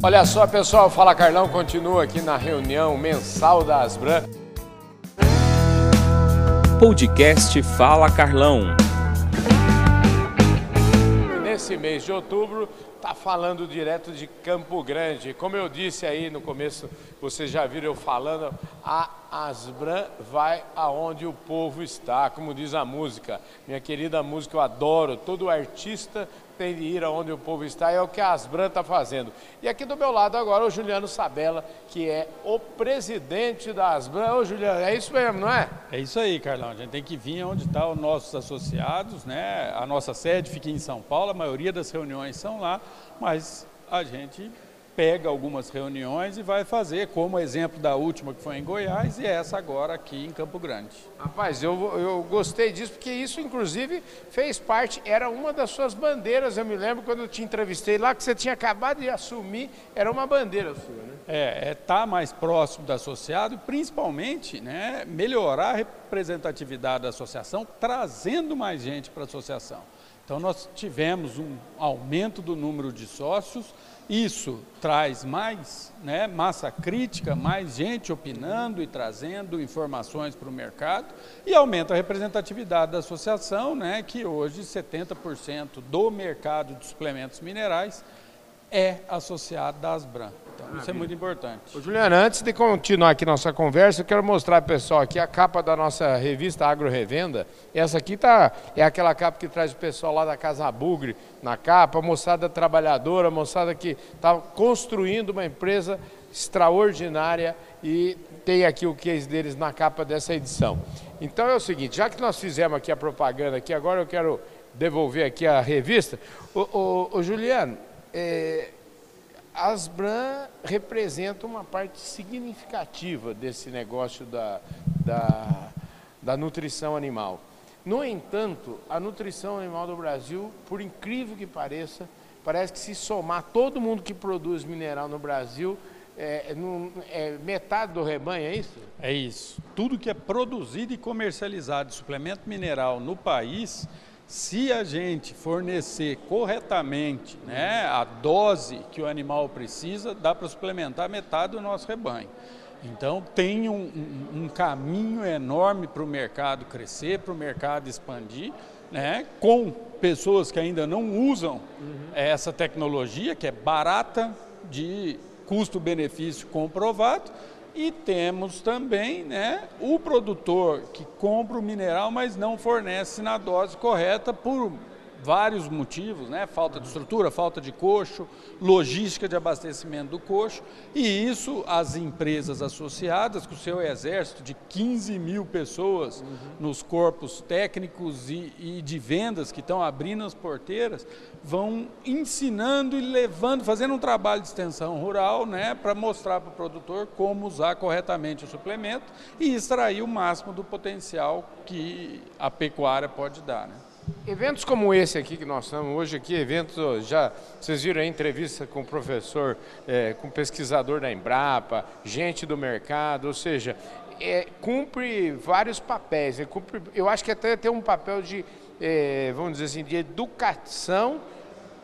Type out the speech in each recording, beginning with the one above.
Olha só, pessoal, Fala Carlão continua aqui na reunião mensal da Asbran. Podcast Fala Carlão. Nesse mês de outubro, tá falando direto de Campo Grande. Como eu disse aí no começo, vocês já viram eu falando, a Asbran vai aonde o povo está, como diz a música. Minha querida música, eu adoro. Todo artista tem de ir aonde o povo está, é o que a Asbran está fazendo. E aqui do meu lado agora o Juliano Sabella, que é o presidente da Asbran. Ô Juliano, é isso mesmo, não é? É isso aí, Carlão. A gente tem que vir onde estão os nossos associados, né? A nossa sede fica em São Paulo, a maioria das reuniões são lá, mas a gente pega algumas reuniões e vai fazer, como exemplo da última que foi em Goiás e essa agora aqui em Campo Grande. Rapaz, eu, eu gostei disso, porque isso inclusive fez parte, era uma das suas bandeiras, eu me lembro quando eu te entrevistei lá, que você tinha acabado de assumir, era uma bandeira sua, né? É, estar é tá mais próximo do associado, principalmente né, melhorar a representatividade da associação, trazendo mais gente para a associação. Então nós tivemos um aumento do número de sócios, isso traz mais né, massa crítica, mais gente opinando e trazendo informações para o mercado e aumenta a representatividade da associação, né, que hoje 70% do mercado de suplementos minerais é associado da Asbran. Então, isso é muito importante. Ô, Juliana, antes de continuar aqui nossa conversa, eu quero mostrar para o pessoal aqui a capa da nossa revista Agro Revenda. Essa aqui tá, é aquela capa que traz o pessoal lá da Casa Bugre na capa, moçada trabalhadora, moçada que está construindo uma empresa extraordinária e tem aqui o case deles na capa dessa edição. Então é o seguinte, já que nós fizemos aqui a propaganda aqui, agora eu quero devolver aqui a revista. O, Juliano, é, Asbran representa uma parte significativa desse negócio da, da, da nutrição animal. No entanto, a nutrição animal do Brasil, por incrível que pareça, parece que se somar todo mundo que produz mineral no Brasil, é, é, metade do rebanho, é isso? É isso. Tudo que é produzido e comercializado de suplemento mineral no país se a gente fornecer corretamente né, a dose que o animal precisa, dá para suplementar metade do nosso rebanho. Então tem um, um, um caminho enorme para o mercado crescer, para o mercado expandir, né, com pessoas que ainda não usam uhum. essa tecnologia, que é barata, de custo-benefício comprovado, e temos também né, o produtor que compra o mineral, mas não fornece na dose correta por vários motivos, né? falta de estrutura, falta de coxo, logística de abastecimento do coxo, e isso as empresas associadas, com o seu exército de 15 mil pessoas uhum. nos corpos técnicos e, e, de vendas que estão abrindo as porteiras, vão ensinando e levando, fazendo um trabalho de extensão rural né? para mostrar para o produtor como usar corretamente o suplemento e extrair o máximo do potencial que a pecuária pode dar. Né? Eventos como esse aqui que nós estamos hoje aqui, eventos, já vocês viram a entrevista com o professor, é, com o pesquisador da Embrapa, gente do mercado, ou seja, é, cumpre vários papéis. É, cumpre, eu acho que até tem um papel de, é, vamos dizer assim, de educação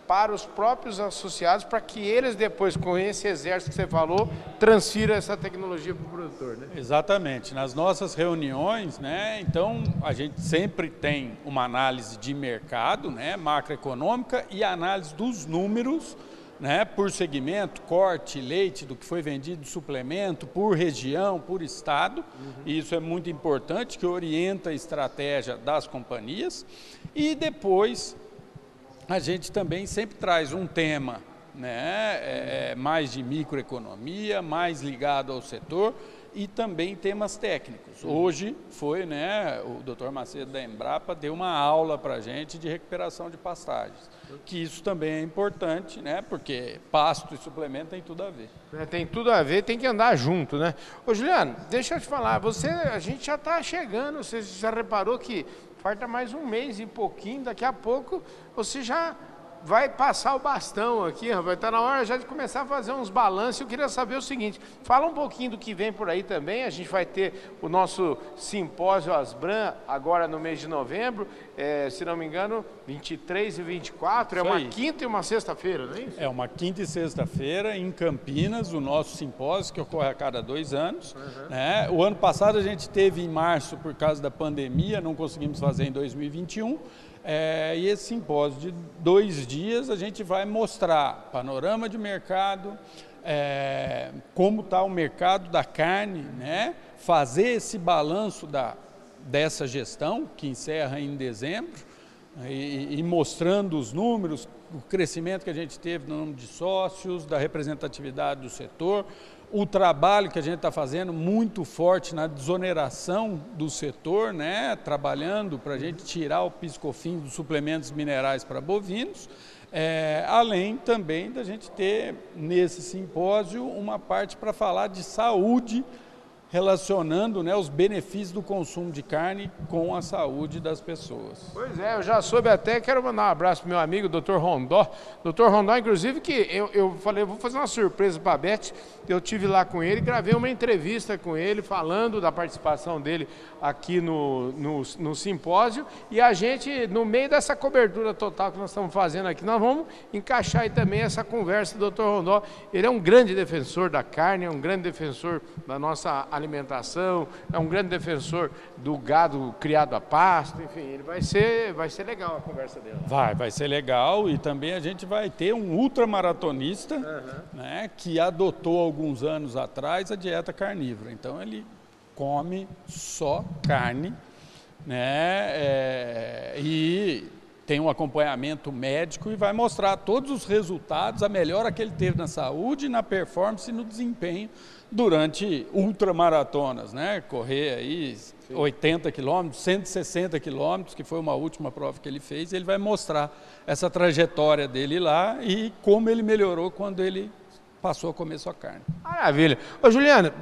para os próprios associados, para que eles depois, com esse exército que você falou, transfiram essa tecnologia para o produtor. Né? Exatamente. Nas nossas reuniões, né, então a gente sempre tem uma análise de mercado, né, macroeconômica e análise dos números, né, por segmento, corte, leite, do que foi vendido suplemento, por região, por estado. Uhum. E isso é muito importante, que orienta a estratégia das companhias. E depois a gente também sempre traz um tema né, é, é, mais de microeconomia, mais ligado ao setor e também temas técnicos. Hoje foi, né, o Dr. Macedo da Embrapa deu uma aula para a gente de recuperação de pastagens, que isso também é importante, né, porque pasto e suplemento tem tudo a ver. É, tem tudo a ver, tem que andar junto, né? Ô Juliano, deixa eu te falar, você, a gente já está chegando, você já reparou que falta mais um mês e pouquinho, daqui a pouco você já vai passar o bastão aqui, vai estar tá na hora já de começar a fazer uns balanços. Eu queria saber o seguinte: fala um pouquinho do que vem por aí também. A gente vai ter o nosso simpósio Asbran agora no mês de novembro, é, se não me engano, 23 e 24. Isso é uma aí. quinta e uma sexta-feira, não é isso? É uma quinta e sexta-feira em Campinas, o nosso simpósio que ocorre a cada dois anos. Uhum. Né? O ano passado a gente teve em março por causa da pandemia, não conseguimos fazer em 2021. É, e esse simpósio de dois dias a gente vai mostrar panorama de mercado, é, como está o mercado da carne, né? fazer esse balanço da, dessa gestão, que encerra em dezembro, e, e, mostrando os números, o crescimento que a gente teve no número de sócios, da representatividade do setor, o trabalho que a gente está fazendo muito forte na desoneração do setor, né, trabalhando para a gente tirar o piscofim dos suplementos minerais para bovinos, é, além também da gente ter nesse simpósio uma parte para falar de saúde relacionando né, os benefícios do consumo de carne com a saúde das pessoas. Pois é, eu já soube até, quero mandar um abraço para meu amigo, Dr. Rondó. Dr. Rondó, inclusive, que eu, eu falei, vou fazer uma surpresa para a Beth, eu tive lá com ele, gravei uma entrevista com ele, falando da participação dele aqui no, no, no simpósio, e a gente, no meio dessa cobertura total que nós estamos fazendo aqui, nós vamos encaixar aí também essa conversa do Dr. Rondó. Ele é um grande defensor da carne, é um grande defensor da nossa alimentação, alimentação, é um grande defensor do gado criado a pasto, enfim, ele vai ser, vai ser legal a conversa dele. Vai, vai ser legal e também a gente vai ter um ultramaratonista uhum. né, que adotou alguns anos atrás a dieta carnívora. Então ele come só carne, né? É, e tem um acompanhamento médico e vai mostrar todos os resultados, a melhora que ele teve na saúde, na performance e no desempenho durante ultramaratonas, né? Correr aí Sim. 80 quilômetros, 160 quilômetros, que foi uma última prova que ele fez, ele vai mostrar essa trajetória dele lá e como ele melhorou quando ele passou a comer sua carne. Maravilha. Ô Juliana,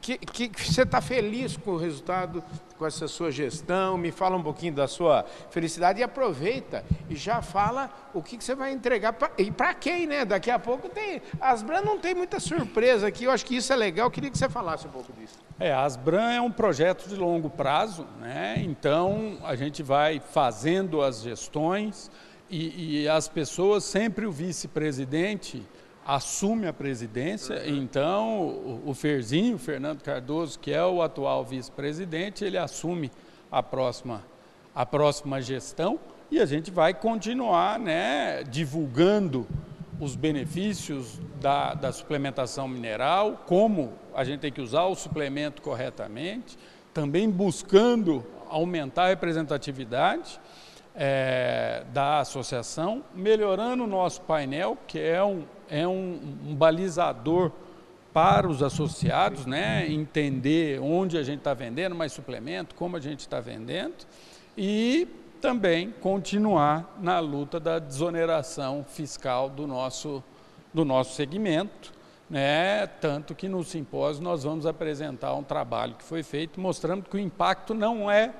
que, que, você está feliz com o resultado, com essa sua gestão? Me fala um pouquinho da sua felicidade e aproveita e já fala o que, que você vai entregar pra, e para quem, né? Daqui a pouco tem. A Asbran não tem muita surpresa aqui, eu acho que isso é legal, eu queria que você falasse um pouco disso. É, a Asbran é um projeto de longo prazo, né? Então a gente vai fazendo as gestões e, e as pessoas, sempre o vice-presidente assume a presidência, uhum. então o, Ferzinho, o Fernando Cardoso, que é o atual vice-presidente, ele assume a próxima, a próxima gestão e a gente vai continuar né, divulgando os benefícios da, da suplementação mineral, como a gente tem que usar o suplemento corretamente, também buscando aumentar a representatividade é, da associação, melhorando o nosso painel, que é um, é um, um balizador para os associados, né, entender onde a gente está vendendo mais suplemento, como a gente está vendendo, e também continuar na luta da desoneração fiscal do nosso, do nosso segmento, né, tanto que no simpósio nós vamos apresentar um trabalho que foi feito mostrando que o impacto não é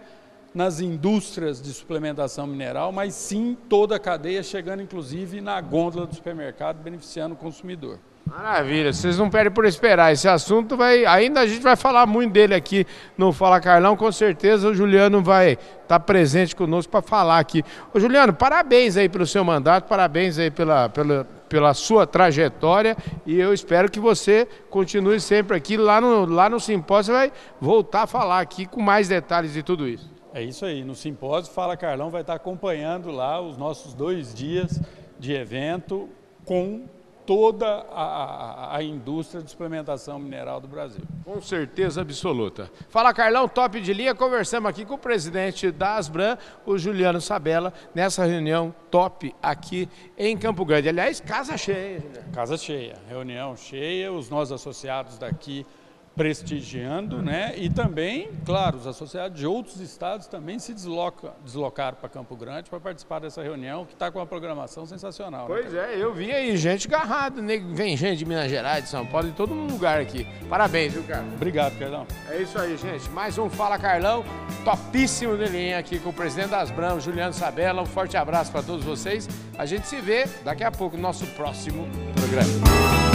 nas indústrias de suplementação mineral, mas sim toda a cadeia, chegando inclusive na gôndola do supermercado, beneficiando o consumidor. Maravilha, vocês não perdem por esperar. Esse assunto vai. Ainda a gente vai falar muito dele aqui no Fala Carlão. Com certeza o Juliano vai estar tá presente conosco para falar aqui. Ô Juliano, parabéns aí pelo seu mandato, parabéns aí pela, pela, pela sua trajetória e eu espero que você continue sempre aqui. Lá no, lá no simpósio você vai voltar a falar aqui com mais detalhes de tudo isso. É isso aí. No simpósio, Fala Carlão vai estar acompanhando lá os nossos dois dias de evento com toda a, a, a, indústria de suplementação mineral do Brasil. Com certeza absoluta. Fala Carlão, top de linha. Conversamos aqui com o presidente da Asbran, o Juliano Sabella, nessa reunião top aqui em Campo Grande. Aliás, casa cheia. Casa cheia, reunião cheia, os nossos associados daqui prestigiando, né? E também, claro, os associados de outros estados também se desloca, deslocaram para Campo Grande para participar dessa reunião, que está com uma programação sensacional. Né, pois né, é, eu vi aí gente agarrada, né? vem gente de Minas Gerais, de São Paulo, de todo lugar aqui. Parabéns, viu, cara? Obrigado, Carlão. É isso aí, gente. Mais um Fala Carlão, topíssimo de linha aqui com o presidente das Brams, Juliano Sabella. Um forte abraço para todos vocês. A gente se vê daqui a pouco no nosso próximo programa.